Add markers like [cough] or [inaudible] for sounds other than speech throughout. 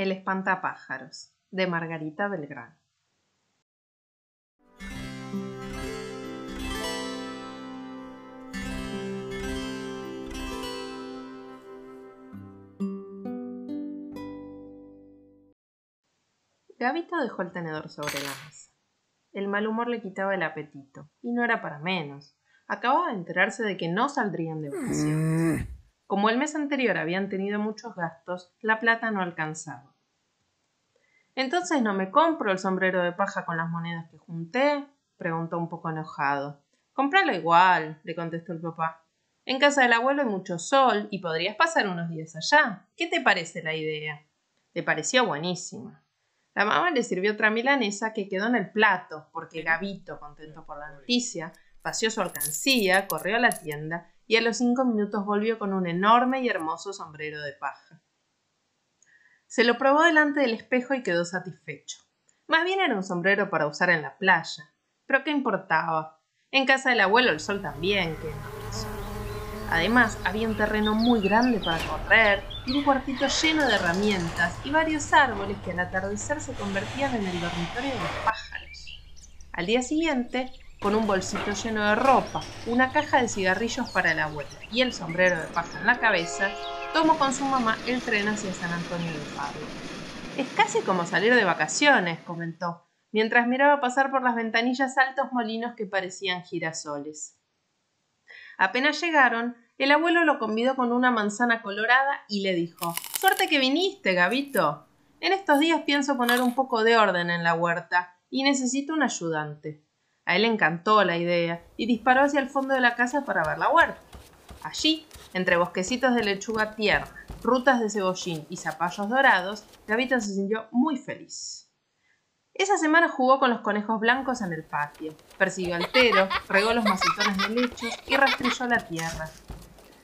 El espantapájaros, de Margarita Belgrano. Gavito dejó el tenedor sobre la mesa. El mal humor le quitaba el apetito, y no era para menos. Acababa de enterarse de que no saldrían de vacaciones. Como el mes anterior habían tenido muchos gastos, la plata no alcanzaba. Entonces no me compro el sombrero de paja con las monedas que junté, preguntó un poco enojado. Compralo igual, le contestó el papá. En casa del abuelo hay mucho sol y podrías pasar unos días allá. ¿Qué te parece la idea? Le pareció buenísima. La mamá le sirvió otra milanesa que quedó en el plato, porque Gavito, contento por la noticia, vació su alcancía, corrió a la tienda y a los cinco minutos volvió con un enorme y hermoso sombrero de paja. Se lo probó delante del espejo y quedó satisfecho. Más bien era un sombrero para usar en la playa. Pero qué importaba. En casa del abuelo el sol también, que Además, había un terreno muy grande para correr y un cuartito lleno de herramientas y varios árboles que al atardecer se convertían en el dormitorio de los pájaros. Al día siguiente, con un bolsito lleno de ropa, una caja de cigarrillos para el abuelo y el sombrero de paja en la cabeza, tomó con su mamá el tren hacia San Antonio de Padua. Es casi como salir de vacaciones, comentó, mientras miraba pasar por las ventanillas altos molinos que parecían girasoles. Apenas llegaron, el abuelo lo convidó con una manzana colorada y le dijo Suerte que viniste, Gabito. En estos días pienso poner un poco de orden en la huerta y necesito un ayudante. A él le encantó la idea y disparó hacia el fondo de la casa para ver la huerta. Allí, entre bosquecitos de lechuga tierna, rutas de cebollín y zapallos dorados, Gabito se sintió muy feliz. Esa semana jugó con los conejos blancos en el patio, persiguió al tero, regó los macetones de lechos y rastrilló la tierra.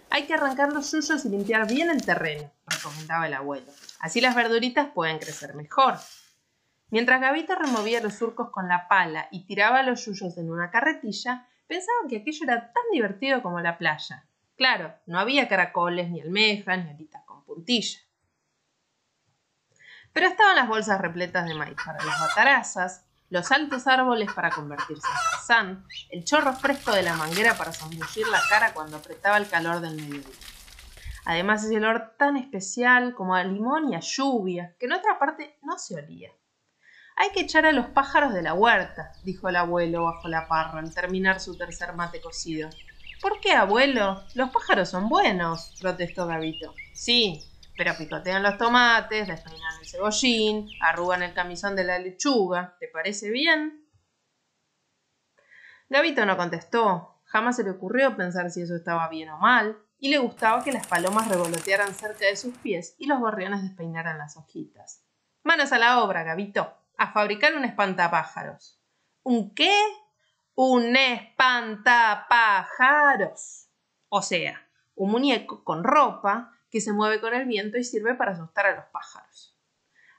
Hay que arrancar los yuyos y limpiar bien el terreno, recomendaba el abuelo. Así las verduritas pueden crecer mejor. Mientras Gavito removía los surcos con la pala y tiraba los yuyos en una carretilla, pensaba que aquello era tan divertido como la playa. Claro, no había caracoles, ni almejas, ni alitas con puntilla. Pero estaban las bolsas repletas de maíz para las batarazas, los altos árboles para convertirse en tarzán, el chorro fresco de la manguera para zambullir la cara cuando apretaba el calor del mediodía. Además ese olor tan especial como a limón y a lluvia, que en otra parte no se olía. Hay que echar a los pájaros de la huerta, dijo el abuelo bajo la parra al terminar su tercer mate cocido. ¿Por qué, abuelo? Los pájaros son buenos, protestó Gavito. Sí, pero picotean los tomates, despeinan el cebollín, arrugan el camisón de la lechuga. ¿Te parece bien? Gavito no contestó. Jamás se le ocurrió pensar si eso estaba bien o mal, y le gustaba que las palomas revolotearan cerca de sus pies y los gorriones despeinaran las hojitas. Manos a la obra, Gavito, a fabricar un espantapájaros. ¿Un qué? Un espantapájaros. O sea, un muñeco con ropa que se mueve con el viento y sirve para asustar a los pájaros.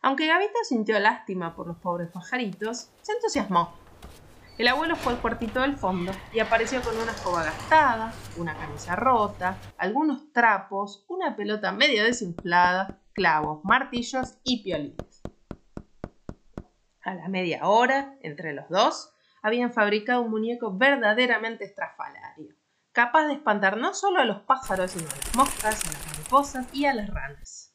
Aunque Gavito sintió lástima por los pobres pajaritos, se entusiasmó. El abuelo fue al cuartito del fondo y apareció con una escoba gastada, una camisa rota, algunos trapos, una pelota medio desinflada, clavos, martillos y piolines. A la media hora, entre los dos, habían fabricado un muñeco verdaderamente estrafalario capaz de espantar no solo a los pájaros, sino a las moscas, a las mariposas y a las ranas.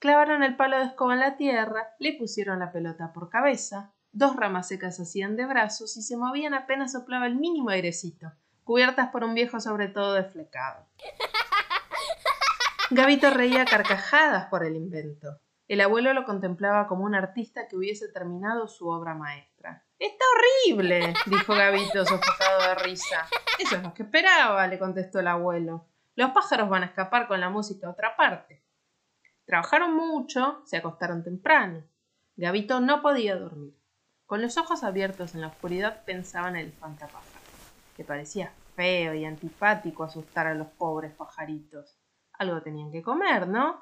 Clavaron el palo de escoba en la tierra, le pusieron la pelota por cabeza, dos ramas secas hacían de brazos y se movían apenas soplaba el mínimo airecito, cubiertas por un viejo sobre todo desflecado. [laughs] Gavito reía carcajadas por el invento. El abuelo lo contemplaba como un artista que hubiese terminado su obra maestra. Está horrible, dijo Gavito sofocado de risa. Eso es lo que esperaba, le contestó el abuelo. Los pájaros van a escapar con la música a otra parte. Trabajaron mucho, se acostaron temprano. Gavito no podía dormir. Con los ojos abiertos en la oscuridad pensaba en el espantapájaro, que parecía feo y antipático asustar a los pobres pajaritos. Algo tenían que comer, ¿no?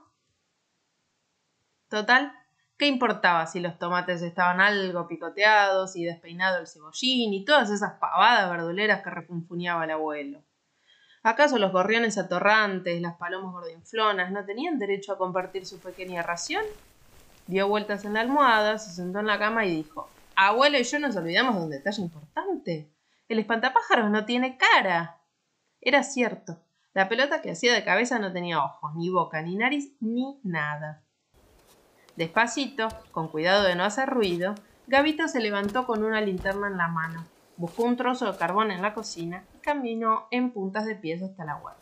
Total, ¿Qué importaba si los tomates estaban algo picoteados y despeinado el cebollín y todas esas pavadas verduleras que refunfuñaba el abuelo? ¿Acaso los gorriones atorrantes, las palomas gordinflonas, no tenían derecho a compartir su pequeña ración? Dio vueltas en la almohada, se sentó en la cama y dijo, Abuelo y yo nos olvidamos de un detalle importante. El espantapájaros no tiene cara. Era cierto. La pelota que hacía de cabeza no tenía ojos, ni boca, ni nariz, ni nada. Despacito, con cuidado de no hacer ruido, Gavito se levantó con una linterna en la mano, buscó un trozo de carbón en la cocina y caminó en puntas de pies hasta la huerta.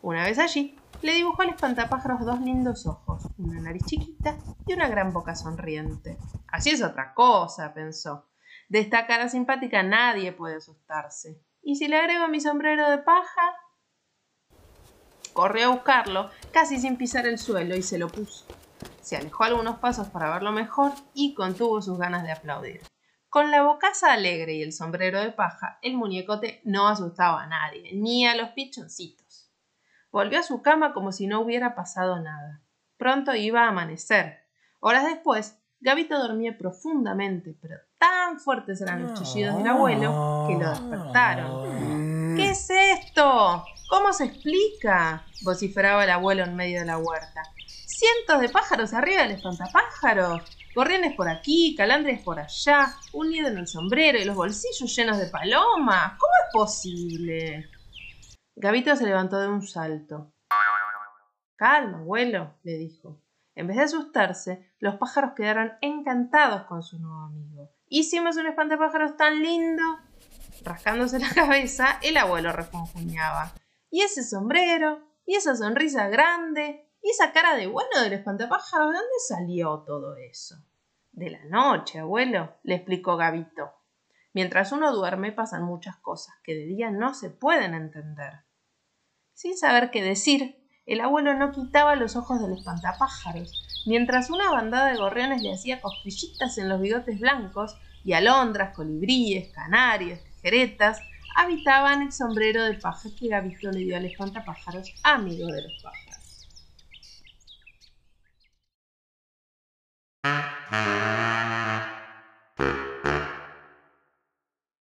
Una vez allí, le dibujó al espantapájaros dos lindos ojos, una nariz chiquita y una gran boca sonriente. Así es otra cosa, pensó. De esta cara simpática nadie puede asustarse. ¿Y si le agrego mi sombrero de paja? Corrió a buscarlo, casi sin pisar el suelo, y se lo puso. Se alejó algunos pasos para verlo mejor y contuvo sus ganas de aplaudir. Con la bocaza alegre y el sombrero de paja, el muñecote no asustaba a nadie, ni a los pichoncitos. Volvió a su cama como si no hubiera pasado nada. Pronto iba a amanecer. Horas después, Gabito dormía profundamente, pero tan fuertes eran los chillidos del abuelo que lo despertaron. ¿Qué es esto? ¿Cómo se explica? vociferaba el abuelo en medio de la huerta. Cientos de pájaros arriba del espantapájaros. Gorriones por aquí, calandres por allá, un nido en el sombrero y los bolsillos llenos de palomas. ¿Cómo es posible? Gabito se levantó de un salto. Calma, abuelo, le dijo. En vez de asustarse, los pájaros quedaron encantados con su nuevo amigo. Hicimos un espantapájaros tan lindo. Rascándose la [laughs] cabeza, el abuelo refunfuñaba. ¿Y ese sombrero? ¿Y esa sonrisa grande? ¿Y esa cara de bueno del espantapájaros? ¿De dónde salió todo eso? De la noche, abuelo, le explicó Gabito. Mientras uno duerme pasan muchas cosas que de día no se pueden entender. Sin saber qué decir, el abuelo no quitaba los ojos del espantapájaros, mientras una bandada de gorriones le hacía cosquillitas en los bigotes blancos y alondras, colibríes, canarios, tijeretas habitaban el sombrero de paja que Gavito le dio al espantapájaros, amigo de los pájaros.